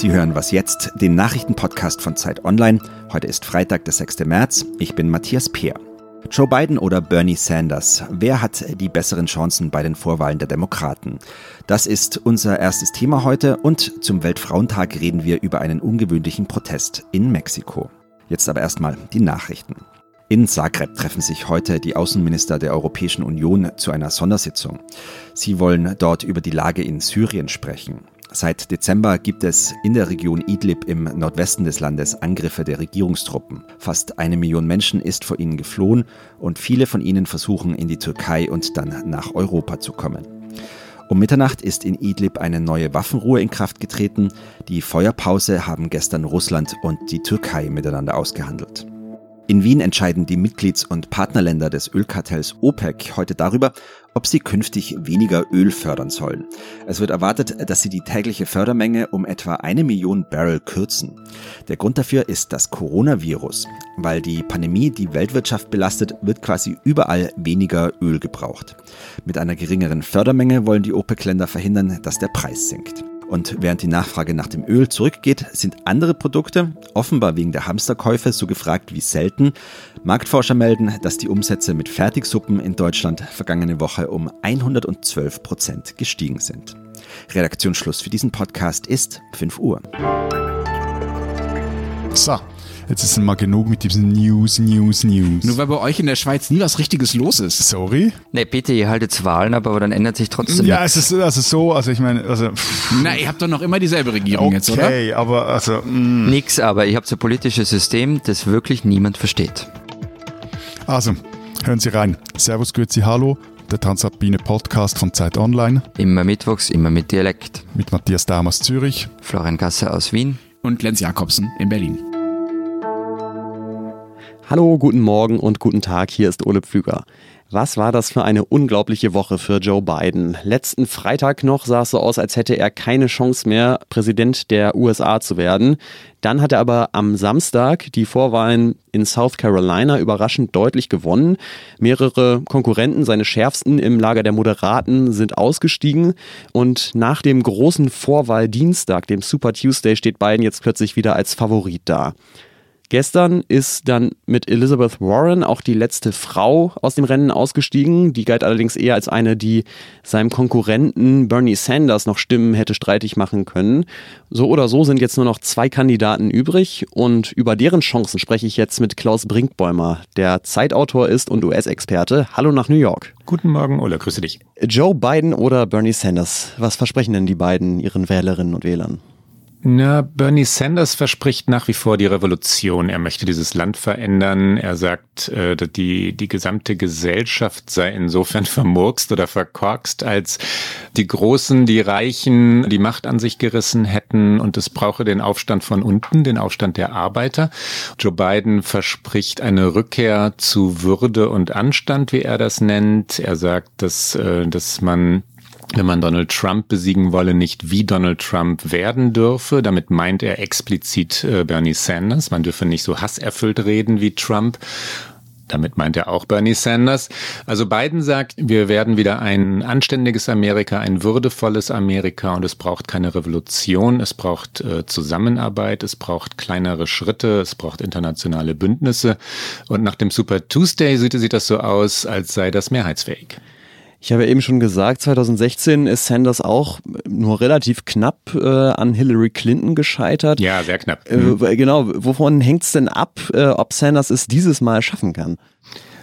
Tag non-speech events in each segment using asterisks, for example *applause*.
Sie hören was jetzt, den Nachrichtenpodcast von Zeit Online. Heute ist Freitag, der 6. März. Ich bin Matthias Peer. Joe Biden oder Bernie Sanders? Wer hat die besseren Chancen bei den Vorwahlen der Demokraten? Das ist unser erstes Thema heute und zum Weltfrauentag reden wir über einen ungewöhnlichen Protest in Mexiko. Jetzt aber erstmal die Nachrichten. In Zagreb treffen sich heute die Außenminister der Europäischen Union zu einer Sondersitzung. Sie wollen dort über die Lage in Syrien sprechen. Seit Dezember gibt es in der Region Idlib im Nordwesten des Landes Angriffe der Regierungstruppen. Fast eine Million Menschen ist vor ihnen geflohen und viele von ihnen versuchen in die Türkei und dann nach Europa zu kommen. Um Mitternacht ist in Idlib eine neue Waffenruhe in Kraft getreten. Die Feuerpause haben gestern Russland und die Türkei miteinander ausgehandelt. In Wien entscheiden die Mitglieds- und Partnerländer des Ölkartells OPEC heute darüber, ob sie künftig weniger Öl fördern sollen. Es wird erwartet, dass sie die tägliche Fördermenge um etwa eine Million Barrel kürzen. Der Grund dafür ist das Coronavirus. Weil die Pandemie die Weltwirtschaft belastet, wird quasi überall weniger Öl gebraucht. Mit einer geringeren Fördermenge wollen die OPEC-Länder verhindern, dass der Preis sinkt. Und während die Nachfrage nach dem Öl zurückgeht, sind andere Produkte, offenbar wegen der Hamsterkäufe, so gefragt wie selten. Marktforscher melden, dass die Umsätze mit Fertigsuppen in Deutschland vergangene Woche um 112 Prozent gestiegen sind. Redaktionsschluss für diesen Podcast ist 5 Uhr. So, Jetzt ist mal genug mit diesen News, News, News. Nur weil bei euch in der Schweiz nie was Richtiges los ist. Sorry? Nee, bitte, ihr haltet Wahlen ab, aber dann ändert sich trotzdem Ja, es ist also so, also ich meine, also. Na, ihr habt doch noch immer dieselbe Regierung okay, jetzt, oder? Okay, aber also. Mh. Nix, aber ihr habt so ein politisches System, das wirklich niemand versteht. Also, hören Sie rein. Servus, Grüezi, Hallo. Der Transalpine Podcast von Zeit Online. Immer mittwochs, immer mit Dialekt. Mit Matthias Daum aus Zürich. Florian Gasse aus Wien. Und Lenz Jakobsen in Berlin. Hallo, guten Morgen und guten Tag, hier ist Ole Pflüger. Was war das für eine unglaubliche Woche für Joe Biden? Letzten Freitag noch sah es so aus, als hätte er keine Chance mehr, Präsident der USA zu werden. Dann hat er aber am Samstag die Vorwahlen in South Carolina überraschend deutlich gewonnen. Mehrere Konkurrenten, seine schärfsten im Lager der Moderaten, sind ausgestiegen. Und nach dem großen Vorwahldienstag, dem Super Tuesday, steht Biden jetzt plötzlich wieder als Favorit da. Gestern ist dann mit Elizabeth Warren auch die letzte Frau aus dem Rennen ausgestiegen. Die galt allerdings eher als eine, die seinem Konkurrenten Bernie Sanders noch Stimmen hätte streitig machen können. So oder so sind jetzt nur noch zwei Kandidaten übrig und über deren Chancen spreche ich jetzt mit Klaus Brinkbäumer, der Zeitautor ist und US-Experte. Hallo nach New York. Guten Morgen, Ola, grüße dich. Joe Biden oder Bernie Sanders? Was versprechen denn die beiden ihren Wählerinnen und Wählern? Na, Bernie Sanders verspricht nach wie vor die Revolution. Er möchte dieses Land verändern. Er sagt, äh, die, die gesamte Gesellschaft sei insofern *laughs* vermurkst oder verkorkst, als die Großen, die Reichen die Macht an sich gerissen hätten und es brauche den Aufstand von unten, den Aufstand der Arbeiter. Joe Biden verspricht eine Rückkehr zu Würde und Anstand, wie er das nennt. Er sagt, dass, äh, dass man wenn man Donald Trump besiegen wolle, nicht wie Donald Trump werden dürfe. Damit meint er explizit äh, Bernie Sanders. Man dürfe nicht so hasserfüllt reden wie Trump. Damit meint er auch Bernie Sanders. Also Biden sagt, wir werden wieder ein anständiges Amerika, ein würdevolles Amerika und es braucht keine Revolution, es braucht äh, Zusammenarbeit, es braucht kleinere Schritte, es braucht internationale Bündnisse. Und nach dem Super Tuesday sieht, sieht das so aus, als sei das mehrheitsfähig. Ich habe ja eben schon gesagt, 2016 ist Sanders auch nur relativ knapp äh, an Hillary Clinton gescheitert. Ja, sehr knapp. Äh, genau, wovon hängt es denn ab, äh, ob Sanders es dieses Mal schaffen kann?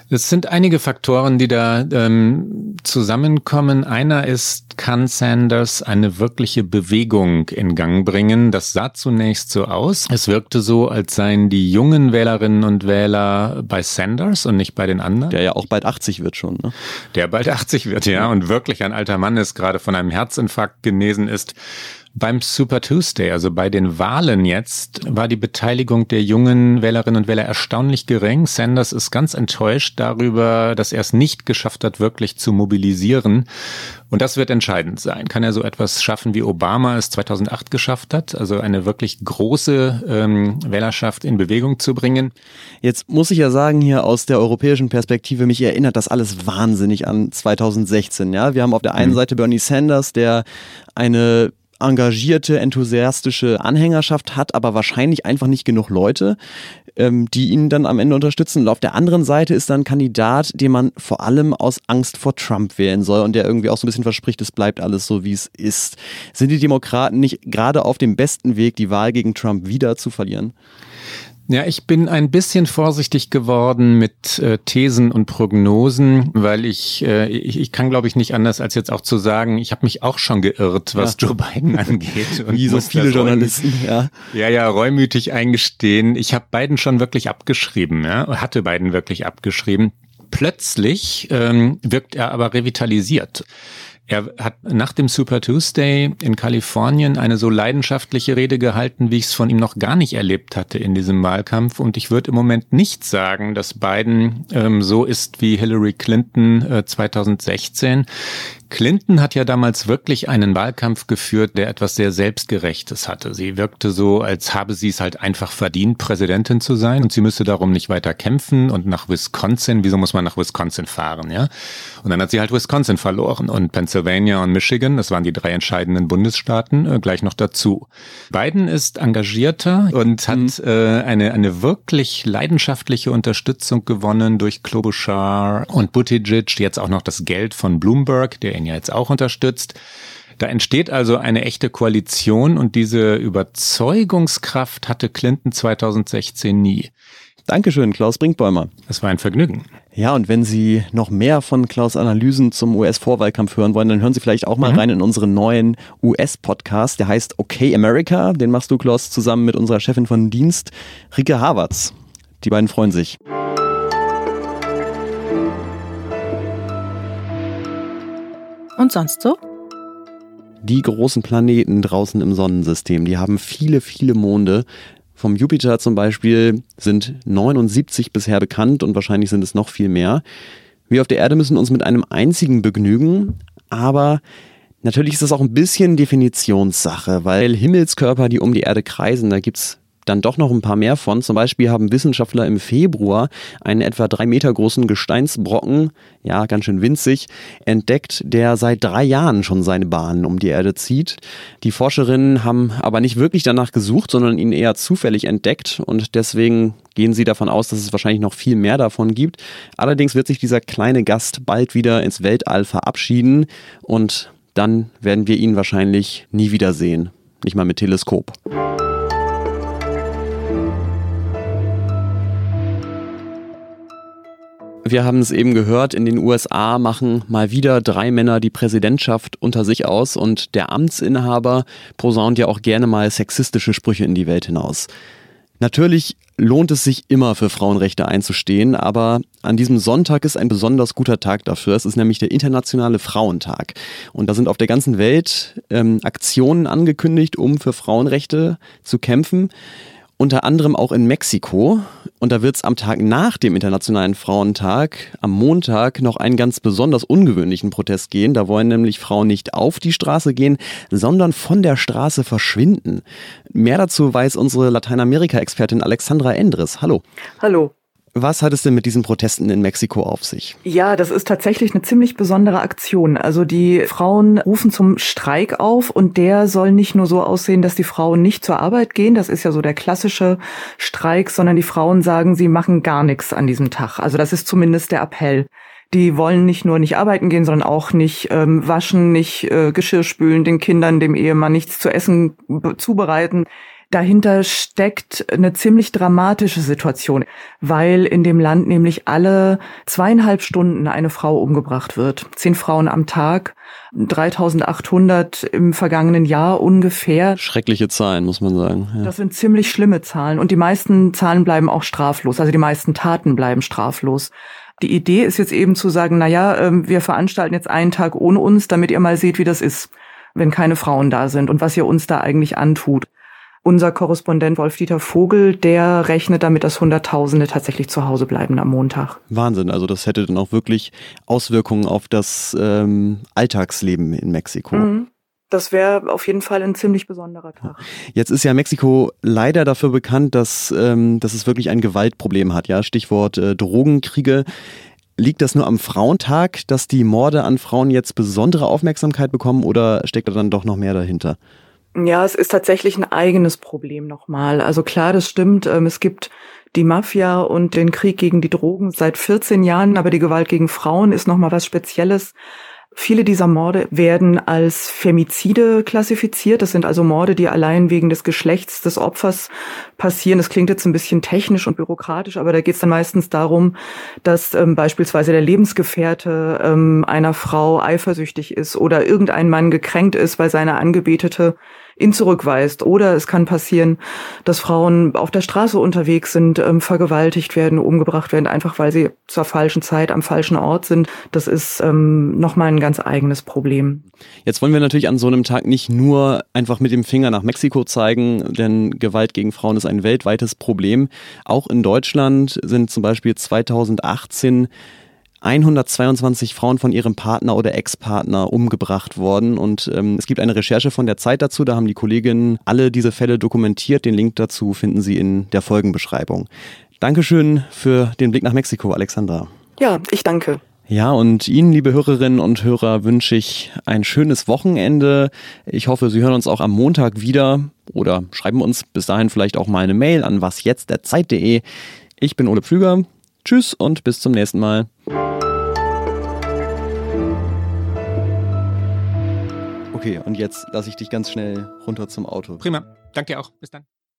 Es sind einige Faktoren, die da ähm, zusammenkommen. Einer ist, kann Sanders eine wirkliche Bewegung in Gang bringen? Das sah zunächst so aus. Es wirkte so, als seien die jungen Wählerinnen und Wähler bei Sanders und nicht bei den anderen. Der ja auch bald 80 wird schon. Ne? Der bald 80 wird, ja, und wirklich ein alter Mann ist, gerade von einem Herzinfarkt genesen ist. Beim Super Tuesday, also bei den Wahlen jetzt, war die Beteiligung der jungen Wählerinnen und Wähler erstaunlich gering. Sanders ist ganz enttäuscht darüber, dass er es nicht geschafft hat, wirklich zu mobilisieren. Und das wird entscheidend sein. Kann er so etwas schaffen, wie Obama es 2008 geschafft hat? Also eine wirklich große ähm, Wählerschaft in Bewegung zu bringen? Jetzt muss ich ja sagen, hier aus der europäischen Perspektive, mich erinnert das alles wahnsinnig an 2016. Ja, wir haben auf der einen mhm. Seite Bernie Sanders, der eine engagierte, enthusiastische Anhängerschaft hat, aber wahrscheinlich einfach nicht genug Leute, ähm, die ihn dann am Ende unterstützen. Und auf der anderen Seite ist dann ein Kandidat, den man vor allem aus Angst vor Trump wählen soll und der irgendwie auch so ein bisschen verspricht, es bleibt alles so, wie es ist. Sind die Demokraten nicht gerade auf dem besten Weg, die Wahl gegen Trump wieder zu verlieren? Ja, ich bin ein bisschen vorsichtig geworden mit äh, Thesen und Prognosen, weil ich, äh, ich, ich kann, glaube ich, nicht anders als jetzt auch zu sagen, ich habe mich auch schon geirrt, was ja. Joe Biden *laughs* angeht. Und Wie so viele Journalisten, ja. Ja, ja, reumütig eingestehen. Ich habe Biden schon wirklich abgeschrieben, ja, hatte Biden wirklich abgeschrieben. Plötzlich ähm, wirkt er aber revitalisiert. Er hat nach dem Super Tuesday in Kalifornien eine so leidenschaftliche Rede gehalten, wie ich es von ihm noch gar nicht erlebt hatte in diesem Wahlkampf. Und ich würde im Moment nicht sagen, dass Biden ähm, so ist wie Hillary Clinton äh, 2016. Clinton hat ja damals wirklich einen Wahlkampf geführt, der etwas sehr Selbstgerechtes hatte. Sie wirkte so, als habe sie es halt einfach verdient, Präsidentin zu sein und sie müsste darum nicht weiter kämpfen und nach Wisconsin, wieso muss man nach Wisconsin fahren, ja? Und dann hat sie halt Wisconsin verloren und Pennsylvania und Michigan, das waren die drei entscheidenden Bundesstaaten, äh, gleich noch dazu. Biden ist engagierter und hat mhm. äh, eine, eine wirklich leidenschaftliche Unterstützung gewonnen durch Klobuchar und Buttigieg, jetzt auch noch das Geld von Bloomberg, der ihn ja jetzt auch unterstützt. Da entsteht also eine echte Koalition und diese Überzeugungskraft hatte Clinton 2016 nie. Dankeschön, Klaus Brinkbäumer. Es war ein Vergnügen. Ja, und wenn Sie noch mehr von Klaus Analysen zum US-Vorwahlkampf hören wollen, dann hören Sie vielleicht auch mal mhm. rein in unseren neuen US-Podcast. Der heißt Okay America. Den machst du, Klaus, zusammen mit unserer Chefin von Dienst, Rike Havertz. Die beiden freuen sich. Und sonst so? Die großen Planeten draußen im Sonnensystem, die haben viele, viele Monde. Vom Jupiter zum Beispiel sind 79 bisher bekannt und wahrscheinlich sind es noch viel mehr. Wir auf der Erde müssen uns mit einem einzigen begnügen, aber natürlich ist das auch ein bisschen Definitionssache, weil Himmelskörper, die um die Erde kreisen, da gibt's dann doch noch ein paar mehr von. Zum Beispiel haben Wissenschaftler im Februar einen etwa drei Meter großen Gesteinsbrocken, ja, ganz schön winzig, entdeckt, der seit drei Jahren schon seine Bahn um die Erde zieht. Die Forscherinnen haben aber nicht wirklich danach gesucht, sondern ihn eher zufällig entdeckt und deswegen gehen sie davon aus, dass es wahrscheinlich noch viel mehr davon gibt. Allerdings wird sich dieser kleine Gast bald wieder ins Weltall verabschieden und dann werden wir ihn wahrscheinlich nie wiedersehen. Nicht mal mit Teleskop. Wir haben es eben gehört, in den USA machen mal wieder drei Männer die Präsidentschaft unter sich aus und der Amtsinhaber posaunt ja auch gerne mal sexistische Sprüche in die Welt hinaus. Natürlich lohnt es sich immer für Frauenrechte einzustehen, aber an diesem Sonntag ist ein besonders guter Tag dafür. Es ist nämlich der Internationale Frauentag. Und da sind auf der ganzen Welt ähm, Aktionen angekündigt, um für Frauenrechte zu kämpfen unter anderem auch in Mexiko. Und da wird es am Tag nach dem Internationalen Frauentag, am Montag, noch einen ganz besonders ungewöhnlichen Protest gehen. Da wollen nämlich Frauen nicht auf die Straße gehen, sondern von der Straße verschwinden. Mehr dazu weiß unsere Lateinamerika-Expertin Alexandra Endres. Hallo. Hallo. Was hat es denn mit diesen Protesten in Mexiko auf sich? Ja, das ist tatsächlich eine ziemlich besondere Aktion. Also die Frauen rufen zum Streik auf und der soll nicht nur so aussehen, dass die Frauen nicht zur Arbeit gehen, das ist ja so der klassische Streik, sondern die Frauen sagen, sie machen gar nichts an diesem Tag. Also das ist zumindest der Appell. Die wollen nicht nur nicht arbeiten gehen, sondern auch nicht ähm, waschen, nicht äh, Geschirr spülen, den Kindern, dem Ehemann nichts zu essen zubereiten. Dahinter steckt eine ziemlich dramatische Situation, weil in dem Land nämlich alle zweieinhalb Stunden eine Frau umgebracht wird. Zehn Frauen am Tag, 3800 im vergangenen Jahr ungefähr. Schreckliche Zahlen, muss man sagen. Ja. Das sind ziemlich schlimme Zahlen und die meisten Zahlen bleiben auch straflos, also die meisten Taten bleiben straflos. Die Idee ist jetzt eben zu sagen, na ja, ähm, wir veranstalten jetzt einen Tag ohne uns, damit ihr mal seht, wie das ist, wenn keine Frauen da sind und was ihr uns da eigentlich antut. Unser Korrespondent Wolf-Dieter Vogel, der rechnet damit, dass Hunderttausende tatsächlich zu Hause bleiben am Montag. Wahnsinn, also das hätte dann auch wirklich Auswirkungen auf das ähm, Alltagsleben in Mexiko. Mhm. Das wäre auf jeden Fall ein ziemlich besonderer Tag. Jetzt ist ja Mexiko leider dafür bekannt, dass, ähm, dass es wirklich ein Gewaltproblem hat. Ja, Stichwort äh, Drogenkriege. Liegt das nur am Frauentag, dass die Morde an Frauen jetzt besondere Aufmerksamkeit bekommen oder steckt da dann doch noch mehr dahinter? Ja, es ist tatsächlich ein eigenes Problem nochmal. Also klar, das stimmt. Ähm, es gibt die Mafia und den Krieg gegen die Drogen seit 14 Jahren, aber die Gewalt gegen Frauen ist nochmal was Spezielles. Viele dieser Morde werden als Femizide klassifiziert. Das sind also Morde, die allein wegen des Geschlechts des Opfers passieren. Das klingt jetzt ein bisschen technisch und bürokratisch, aber da geht es dann meistens darum, dass ähm, beispielsweise der Lebensgefährte ähm, einer Frau eifersüchtig ist oder irgendein Mann gekränkt ist, weil seine Angebetete ihn zurückweist. Oder es kann passieren, dass Frauen auf der Straße unterwegs sind, ähm, vergewaltigt werden, umgebracht werden, einfach weil sie zur falschen Zeit am falschen Ort sind. Das ist ähm, nochmal ein ganz eigenes Problem. Jetzt wollen wir natürlich an so einem Tag nicht nur einfach mit dem Finger nach Mexiko zeigen, denn Gewalt gegen Frauen ist ein weltweites Problem. Auch in Deutschland sind zum Beispiel 2018 122 Frauen von ihrem Partner oder Ex-Partner umgebracht worden. Und ähm, es gibt eine Recherche von der Zeit dazu. Da haben die Kolleginnen alle diese Fälle dokumentiert. Den Link dazu finden Sie in der Folgenbeschreibung. Dankeschön für den Blick nach Mexiko, Alexandra. Ja, ich danke. Ja, und Ihnen, liebe Hörerinnen und Hörer, wünsche ich ein schönes Wochenende. Ich hoffe, Sie hören uns auch am Montag wieder oder schreiben uns bis dahin vielleicht auch mal eine Mail an wasjetztderzeit.de. Ich bin Ole Pflüger. Tschüss und bis zum nächsten Mal. Okay, und jetzt lasse ich dich ganz schnell runter zum Auto. Prima. Danke auch. Bis dann.